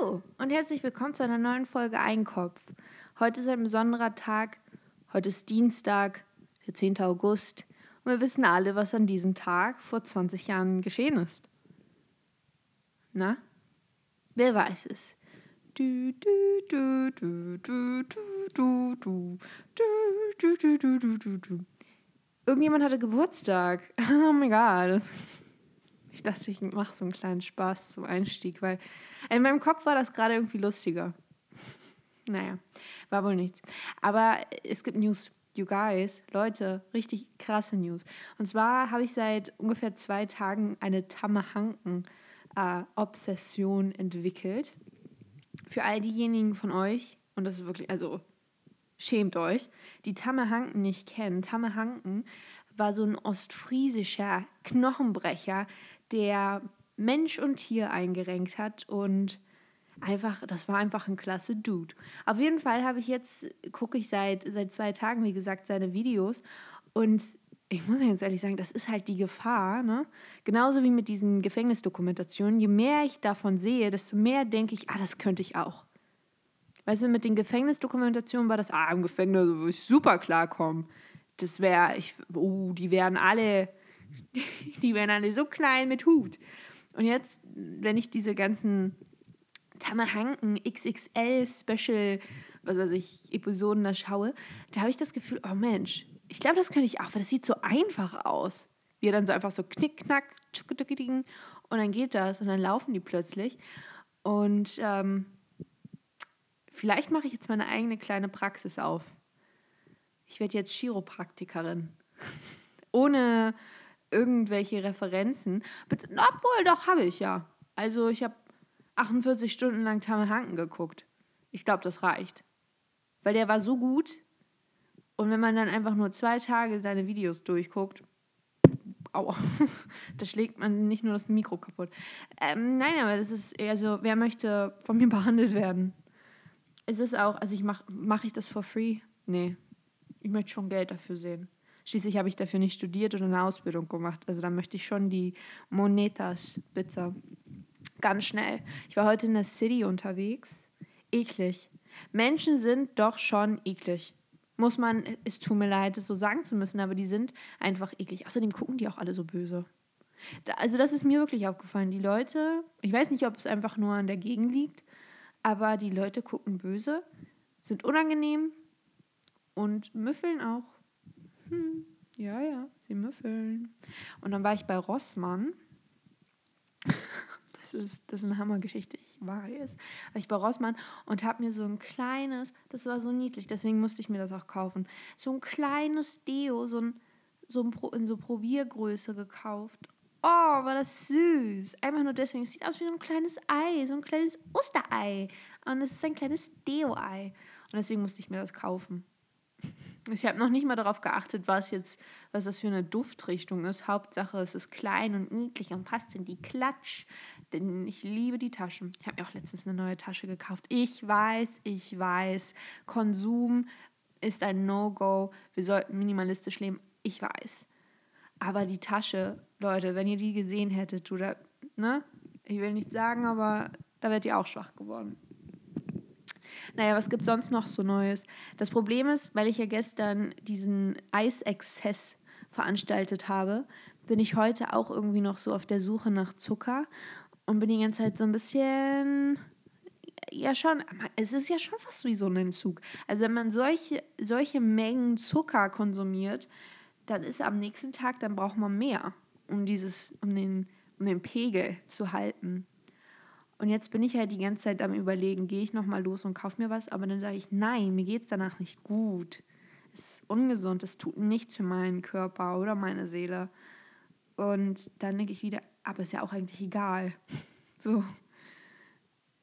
Hallo und herzlich willkommen zu einer neuen Folge Einkopf. Heute ist ein besonderer Tag. Heute ist Dienstag, der 10. August. Und wir wissen alle, was an diesem Tag vor 20 Jahren geschehen ist. Na? Wer weiß es? Du, du, du, du, du, du, du, du, du, du, du, du, du. Irgendjemand hatte Geburtstag. Oh mein Gott. Ich dachte, ich mache so einen kleinen Spaß zum Einstieg, weil in meinem Kopf war das gerade irgendwie lustiger. naja, war wohl nichts. Aber es gibt News, you guys, Leute, richtig krasse News. Und zwar habe ich seit ungefähr zwei Tagen eine Tammehanken-Obsession äh, entwickelt. Für all diejenigen von euch, und das ist wirklich, also schämt euch, die Tammehanken nicht kennen. Tammehanken war so ein ostfriesischer Knochenbrecher, der Mensch und Tier eingerenkt hat und einfach, das war einfach ein klasse Dude. Auf jeden Fall habe ich jetzt, gucke ich seit, seit zwei Tagen, wie gesagt, seine Videos und ich muss ganz ehrlich sagen, das ist halt die Gefahr, ne? Genauso wie mit diesen Gefängnisdokumentationen. Je mehr ich davon sehe, desto mehr denke ich, ah, das könnte ich auch. Weißt du, mit den Gefängnisdokumentationen war das, ah, im Gefängnis würde ich super klarkommen. Das wäre, ich, oh, die wären alle die werden alle so klein mit Hut. Und jetzt, wenn ich diese ganzen Tamahanken XXL Special, was weiß ich, Episoden da schaue, da habe ich das Gefühl, oh Mensch, ich glaube, das könnte ich auch, weil das sieht so einfach aus. Wie er dann so einfach so knick, knack, und dann geht das und dann laufen die plötzlich. Und ähm, vielleicht mache ich jetzt meine eigene kleine Praxis auf. Ich werde jetzt Chiropraktikerin. Ohne irgendwelche Referenzen. Obwohl, doch, habe ich ja. Also ich habe 48 Stunden lang Tamme Hanken geguckt. Ich glaube, das reicht. Weil der war so gut. Und wenn man dann einfach nur zwei Tage seine Videos durchguckt, aua, da schlägt man nicht nur das Mikro kaputt. Ähm, nein, aber das ist eher so, wer möchte von mir behandelt werden? Es ist auch, also ich mache mach ich das for free? Nee. Ich möchte schon Geld dafür sehen. Schließlich habe ich dafür nicht studiert oder eine Ausbildung gemacht. Also da möchte ich schon die Monetas, bitte. Ganz schnell. Ich war heute in der City unterwegs. Eklig. Menschen sind doch schon eklig. Muss man, es tut mir leid, es so sagen zu müssen, aber die sind einfach eklig. Außerdem gucken die auch alle so böse. Da, also das ist mir wirklich aufgefallen. Die Leute, ich weiß nicht, ob es einfach nur an der Gegend liegt, aber die Leute gucken böse, sind unangenehm und müffeln auch. Hm, ja, ja, sie müffeln. Und dann war ich bei Rossmann. Das ist, das ist eine Hammergeschichte, ich weiß. War ich bei Rossmann und habe mir so ein kleines, das war so niedlich, deswegen musste ich mir das auch kaufen, so ein kleines Deo, so ein, so ein Pro, in so Probiergröße gekauft. Oh, war das süß. Einfach nur deswegen. Es sieht aus wie so ein kleines Ei, so ein kleines Osterei. Und es ist ein kleines Deo-Ei. Und deswegen musste ich mir das kaufen. Ich habe noch nicht mal darauf geachtet, was jetzt, was das für eine Duftrichtung ist. Hauptsache, es ist klein und niedlich und passt in die Klatsch. Denn ich liebe die Taschen. Ich habe mir auch letztens eine neue Tasche gekauft. Ich weiß, ich weiß, Konsum ist ein No-Go. Wir sollten minimalistisch leben. Ich weiß. Aber die Tasche, Leute, wenn ihr die gesehen hättet, oder, ne? Ich will nicht sagen, aber da werdet ihr auch schwach geworden. Naja, was gibt sonst noch so Neues? Das Problem ist, weil ich ja gestern diesen Eisexzess veranstaltet habe, bin ich heute auch irgendwie noch so auf der Suche nach Zucker und bin die ganze Zeit so ein bisschen ja schon, es ist ja schon fast wie so ein Entzug. Also wenn man solche, solche Mengen Zucker konsumiert, dann ist am nächsten Tag, dann braucht man mehr, um dieses, um den, um den Pegel zu halten. Und jetzt bin ich halt die ganze Zeit am Überlegen, gehe ich nochmal los und kaufe mir was, aber dann sage ich, nein, mir geht es danach nicht gut. Es ist ungesund, es tut nichts für meinen Körper oder meine Seele. Und dann denke ich wieder, aber ist ja auch eigentlich egal. So.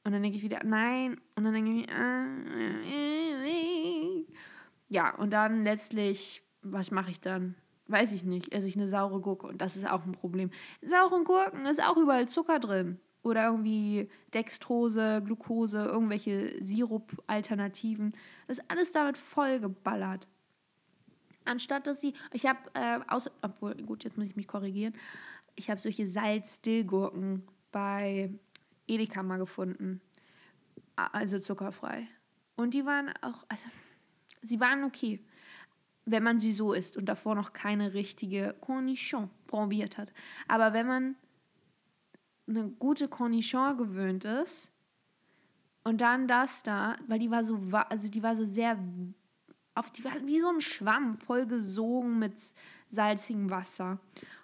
Und dann denke ich wieder, nein. Und dann denke ich, äh, ja, und dann letztlich, was mache ich dann? Weiß ich nicht, esse ich eine saure Gurke und das ist auch ein Problem. Sauren Gurken ist auch überall Zucker drin oder irgendwie Dextrose, Glucose, irgendwelche Sirup-Alternativen. Das ist alles damit vollgeballert. Anstatt dass sie, ich habe, äh, außer, obwohl, gut, jetzt muss ich mich korrigieren, ich habe solche Salz-Stillgurken bei Edeka mal gefunden. also zuckerfrei. Und die waren auch, also sie waren okay, wenn man sie so isst und davor noch keine richtige Cornichon probiert hat. Aber wenn man eine gute Cornichon gewöhnt ist und dann das da, weil die war so, also die war so sehr, auf die war wie so ein Schwamm, voll gesogen mit salzigem Wasser.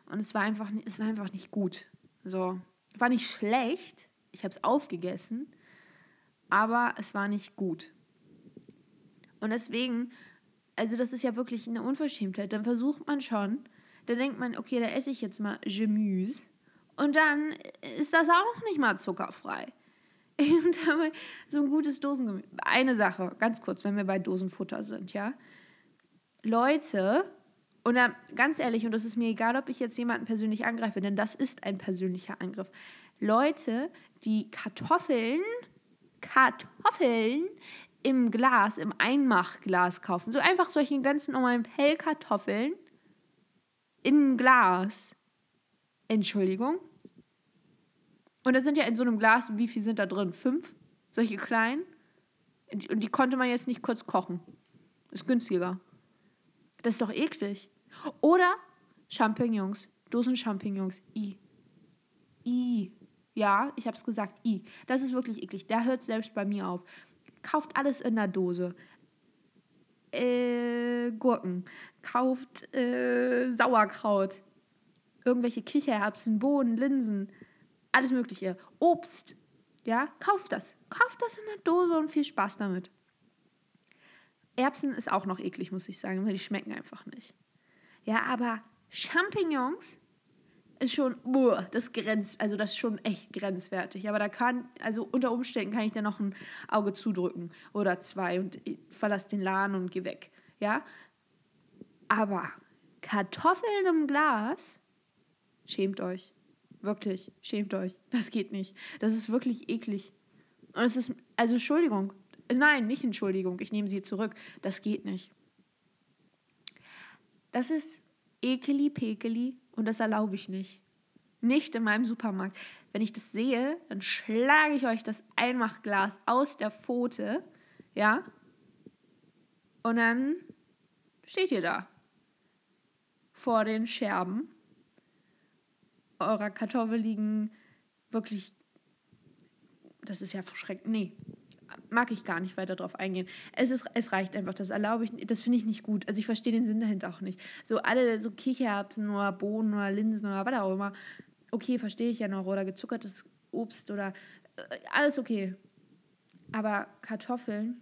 Und es war einfach, es war einfach nicht gut. So, war nicht schlecht. Ich habe es aufgegessen, aber es war nicht gut. Und deswegen, also das ist ja wirklich eine Unverschämtheit. Dann versucht man schon, dann denkt man, okay, da esse ich jetzt mal Gemüse. Und dann ist das auch nicht mal zuckerfrei. Und so ein gutes Dosengemüse. Eine Sache, ganz kurz, wenn wir bei Dosenfutter sind, ja. Leute, und dann, ganz ehrlich, und das ist mir egal, ob ich jetzt jemanden persönlich angreife, denn das ist ein persönlicher Angriff. Leute, die Kartoffeln, Kartoffeln im Glas, im Einmachglas kaufen. So einfach solche ganzen normalen Pellkartoffeln im Glas. Entschuldigung. Und das sind ja in so einem Glas, wie viel sind da drin? Fünf? Solche kleinen? Und die konnte man jetzt nicht kurz kochen. Ist günstiger. Das ist doch eklig. Oder Champignons. Dosen Champignons. I. I. Ja, ich habe es gesagt. I. Das ist wirklich eklig. Da hört selbst bei mir auf kauft alles in der Dose. Äh, Gurken, kauft äh, Sauerkraut, irgendwelche Kichererbsen, Bohnen, Linsen, alles Mögliche. Obst, ja, kauft das. Kauft das in der Dose und viel Spaß damit. Erbsen ist auch noch eklig, muss ich sagen, weil die schmecken einfach nicht. Ja, aber Champignons ist schon, boah, das grenzt, also das ist schon echt grenzwertig. Aber da kann, also unter Umständen kann ich da noch ein Auge zudrücken oder zwei und verlasse den Laden und gehe weg. Ja? Aber Kartoffeln im Glas, schämt euch. Wirklich, schämt euch. Das geht nicht. Das ist wirklich eklig. Und es ist, also Entschuldigung. Nein, nicht Entschuldigung, ich nehme sie zurück. Das geht nicht. Das ist ekeli pekeli und das erlaube ich nicht. Nicht in meinem Supermarkt. Wenn ich das sehe, dann schlage ich euch das Einmachglas aus der Pfote, ja? Und dann steht ihr da vor den Scherben. Eurer Kartoffel liegen wirklich, das ist ja verschreckend. Nee, mag ich gar nicht weiter drauf eingehen. Es, ist, es reicht einfach, das erlaube ich, das finde ich nicht gut. Also ich verstehe den Sinn dahinter auch nicht. So alle so Kichererbsen oder Bohnen oder Linsen oder was auch immer, okay, verstehe ich ja noch. Oder gezuckertes Obst oder äh, alles okay. Aber Kartoffeln,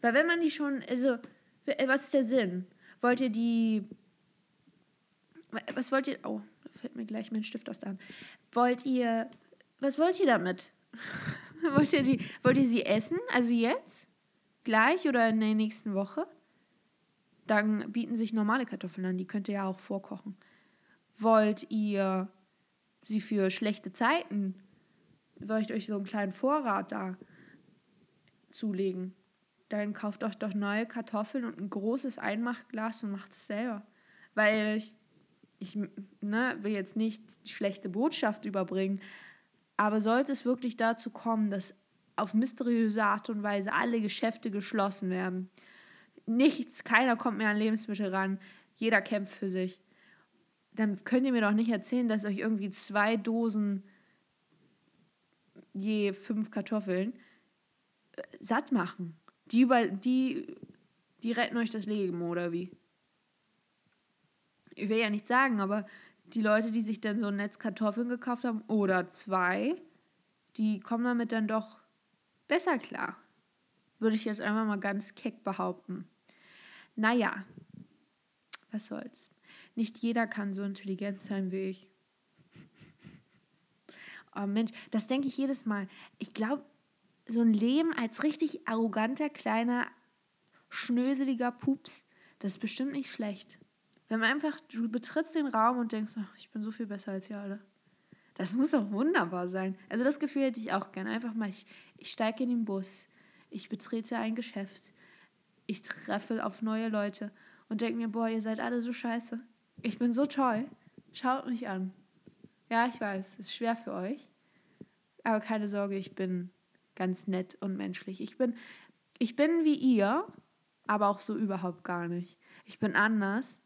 weil wenn man die schon, also äh, was ist der Sinn? Wollt ihr die, was wollt ihr, oh, fällt mir gleich mein Stift aus der Hand. Wollt ihr, was wollt ihr damit? wollt, ihr die, wollt ihr sie essen? Also jetzt? Gleich oder in der nächsten Woche? Dann bieten sich normale Kartoffeln an, die könnt ihr ja auch vorkochen. Wollt ihr sie für schlechte Zeiten, soll ich euch so einen kleinen Vorrat da zulegen? Dann kauft euch doch neue Kartoffeln und ein großes Einmachglas und macht es selber. Weil ich, ich ne, will jetzt nicht schlechte Botschaft überbringen, aber sollte es wirklich dazu kommen, dass auf mysteriöse Art und Weise alle Geschäfte geschlossen werden, nichts, keiner kommt mehr an Lebensmittel ran, jeder kämpft für sich, dann könnt ihr mir doch nicht erzählen, dass euch irgendwie zwei Dosen je fünf Kartoffeln äh, satt machen. Die, über, die, die retten euch das Leben, oder wie? Ich will ja nicht sagen, aber die Leute, die sich dann so ein Netz Kartoffeln gekauft haben oder zwei, die kommen damit dann doch besser klar. Würde ich jetzt einfach mal ganz keck behaupten. Naja, was soll's. Nicht jeder kann so intelligent sein wie ich. Oh Mensch, das denke ich jedes Mal. Ich glaube, so ein Leben als richtig arroganter, kleiner, schnöseliger Pups, das ist bestimmt nicht schlecht. Wenn man einfach, du betrittst den Raum und denkst, ach, ich bin so viel besser als ihr alle. Das muss doch wunderbar sein. Also das Gefühl hätte ich auch gerne. Einfach mal, ich, ich steige in den Bus, ich betrete ein Geschäft, ich treffe auf neue Leute und denke mir, boah, ihr seid alle so scheiße. Ich bin so toll. Schaut mich an. Ja, ich weiß, es ist schwer für euch. Aber keine Sorge, ich bin ganz nett und menschlich. Ich bin, ich bin wie ihr, aber auch so überhaupt gar nicht. Ich bin anders.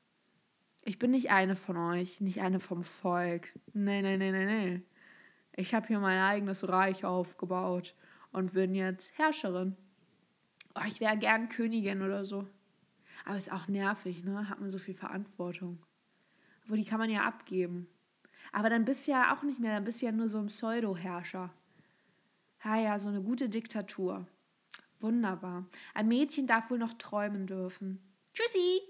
Ich bin nicht eine von euch, nicht eine vom Volk. Nee, nee, nee, nee, nee. Ich habe hier mein eigenes Reich aufgebaut und bin jetzt Herrscherin. Oh, ich wäre gern Königin oder so. Aber ist auch nervig, ne? Hat man so viel Verantwortung. Wo die kann man ja abgeben. Aber dann bist du ja auch nicht mehr, dann bist du ja nur so ein Pseudo-Herrscher. Ja, ja, so eine gute Diktatur. Wunderbar. Ein Mädchen darf wohl noch träumen dürfen. Tschüssi!